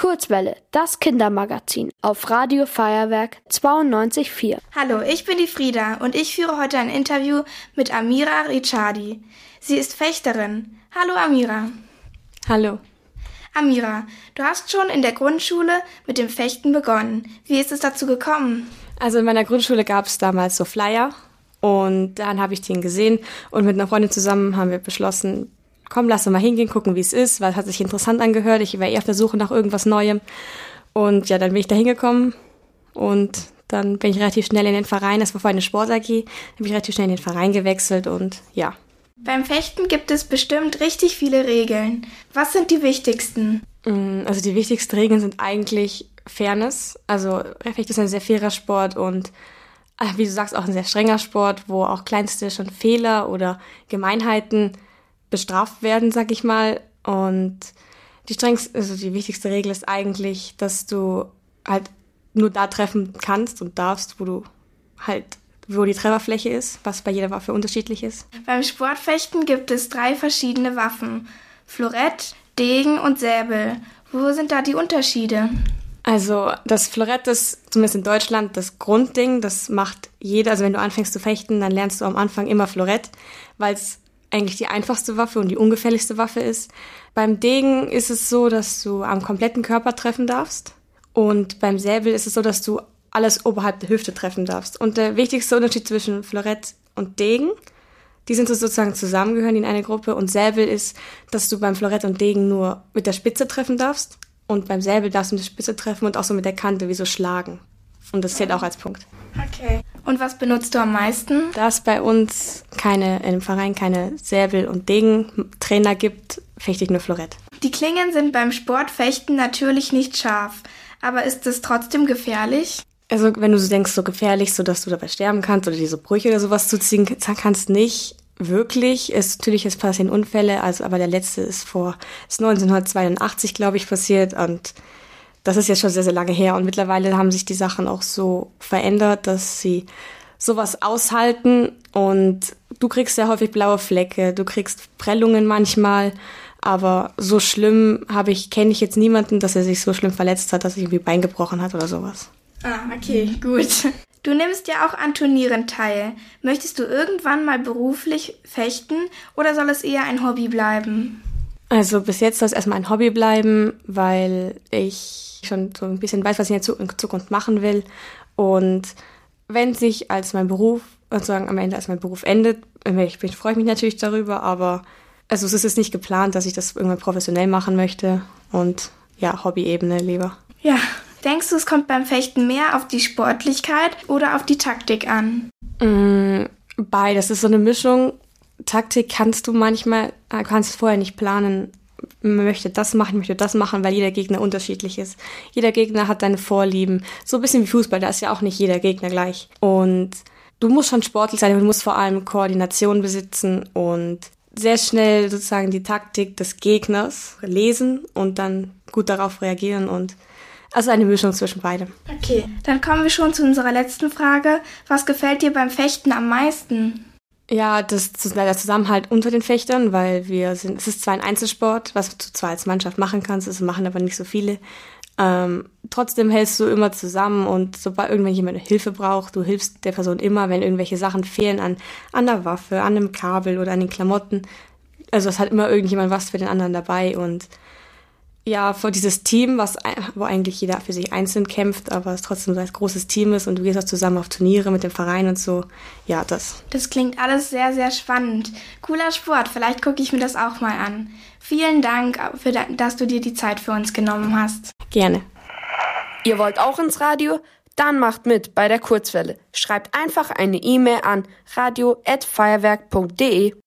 Kurzwelle, das Kindermagazin auf Radio Feuerwerk 92.4. Hallo, ich bin die Frieda und ich führe heute ein Interview mit Amira Ricciardi. Sie ist Fechterin. Hallo Amira. Hallo. Amira, du hast schon in der Grundschule mit dem Fechten begonnen. Wie ist es dazu gekommen? Also in meiner Grundschule gab es damals so Flyer und dann habe ich den gesehen und mit einer Freundin zusammen haben wir beschlossen, komm, lass uns mal hingehen, gucken, wie es ist, weil es hat sich interessant angehört. Ich war eher auf der Suche nach irgendwas Neuem. Und ja, dann bin ich da hingekommen und dann bin ich relativ schnell in den Verein, das war vorher eine Sport-AG, dann bin ich relativ schnell in den Verein gewechselt und ja. Beim Fechten gibt es bestimmt richtig viele Regeln. Was sind die wichtigsten? Mm, also die wichtigsten Regeln sind eigentlich Fairness. Also Fechten ist ein sehr fairer Sport und ah, wie du sagst, auch ein sehr strenger Sport, wo auch kleinste schon Fehler oder Gemeinheiten bestraft werden, sag ich mal. Und die strengste, also die wichtigste Regel ist eigentlich, dass du halt nur da treffen kannst und darfst, wo du halt, wo die Trefferfläche ist, was bei jeder Waffe unterschiedlich ist. Beim Sportfechten gibt es drei verschiedene Waffen. Florett, Degen und Säbel. Wo sind da die Unterschiede? Also das Florett ist zumindest in Deutschland das Grundding. Das macht jeder. Also wenn du anfängst zu fechten, dann lernst du am Anfang immer Florett, weil es eigentlich die einfachste Waffe und die ungefährlichste Waffe ist. Beim Degen ist es so, dass du am kompletten Körper treffen darfst. Und beim Säbel ist es so, dass du alles oberhalb der Hüfte treffen darfst. Und der wichtigste Unterschied zwischen Florett und Degen, die sind so sozusagen zusammengehören in eine Gruppe. Und Säbel ist, dass du beim Florett und Degen nur mit der Spitze treffen darfst. Und beim Säbel darfst du mit der Spitze treffen und auch so mit der Kante, wie so schlagen. Und das zählt auch als Punkt. Okay. Und was benutzt du am meisten? Da es bei uns keine, im Verein keine Säbel- und Degentrainer gibt, fechte ich nur Florett. Die Klingen sind beim Sportfechten natürlich nicht scharf. Aber ist es trotzdem gefährlich? Also, wenn du so denkst, so gefährlich, so dass du dabei sterben kannst oder diese Brüche oder sowas zuziehen kannst, nicht wirklich. Es, natürlich, es passieren Unfälle, also, aber der letzte ist vor, ist 1982, glaube ich, passiert und das ist jetzt schon sehr, sehr lange her und mittlerweile haben sich die Sachen auch so verändert, dass sie sowas aushalten und du kriegst sehr häufig blaue Flecke, du kriegst Prellungen manchmal, aber so schlimm habe ich, kenne ich jetzt niemanden, dass er sich so schlimm verletzt hat, dass er irgendwie Bein gebrochen hat oder sowas. Ah, okay, gut. Du nimmst ja auch an Turnieren teil. Möchtest du irgendwann mal beruflich fechten oder soll es eher ein Hobby bleiben? Also bis jetzt soll es erstmal ein Hobby bleiben, weil ich schon so ein bisschen weiß, was ich in Zukunft machen will. Und wenn sich als mein Beruf, sozusagen am Ende als mein Beruf endet, ich bin, freue ich mich natürlich darüber, aber also es ist nicht geplant, dass ich das irgendwann professionell machen möchte und ja, Hobby-Ebene lieber. Ja, denkst du, es kommt beim Fechten mehr auf die Sportlichkeit oder auf die Taktik an? Mm, beides ist so eine Mischung. Taktik kannst du manchmal, äh, kannst vorher nicht planen, man möchte das machen, möchte das machen, weil jeder Gegner unterschiedlich ist. Jeder Gegner hat seine Vorlieben. So ein bisschen wie Fußball, da ist ja auch nicht jeder Gegner gleich. Und du musst schon sportlich sein, aber du musst vor allem Koordination besitzen und sehr schnell sozusagen die Taktik des Gegners lesen und dann gut darauf reagieren und also eine Mischung zwischen beidem. Okay, dann kommen wir schon zu unserer letzten Frage. Was gefällt dir beim Fechten am meisten? Ja, das der Zusammenhalt unter den Fechtern, weil wir sind, es ist zwar ein Einzelsport, was du zwar als Mannschaft machen kannst, das machen aber nicht so viele. Ähm, trotzdem hältst du immer zusammen und sobald irgendwann jemand Hilfe braucht, du hilfst der Person immer, wenn irgendwelche Sachen fehlen an, an der Waffe, an einem Kabel oder an den Klamotten. Also es hat immer irgendjemand was für den anderen dabei und ja, vor dieses Team, was, wo eigentlich jeder für sich einzeln kämpft, aber es trotzdem so ein großes Team ist und du gehst auch zusammen auf Turniere mit dem Verein und so. Ja, das. Das klingt alles sehr, sehr spannend. Cooler Sport, vielleicht gucke ich mir das auch mal an. Vielen Dank, für, dass du dir die Zeit für uns genommen hast. Gerne. Ihr wollt auch ins Radio? Dann macht mit bei der Kurzwelle. Schreibt einfach eine E-Mail an radio@feuerwerk.de.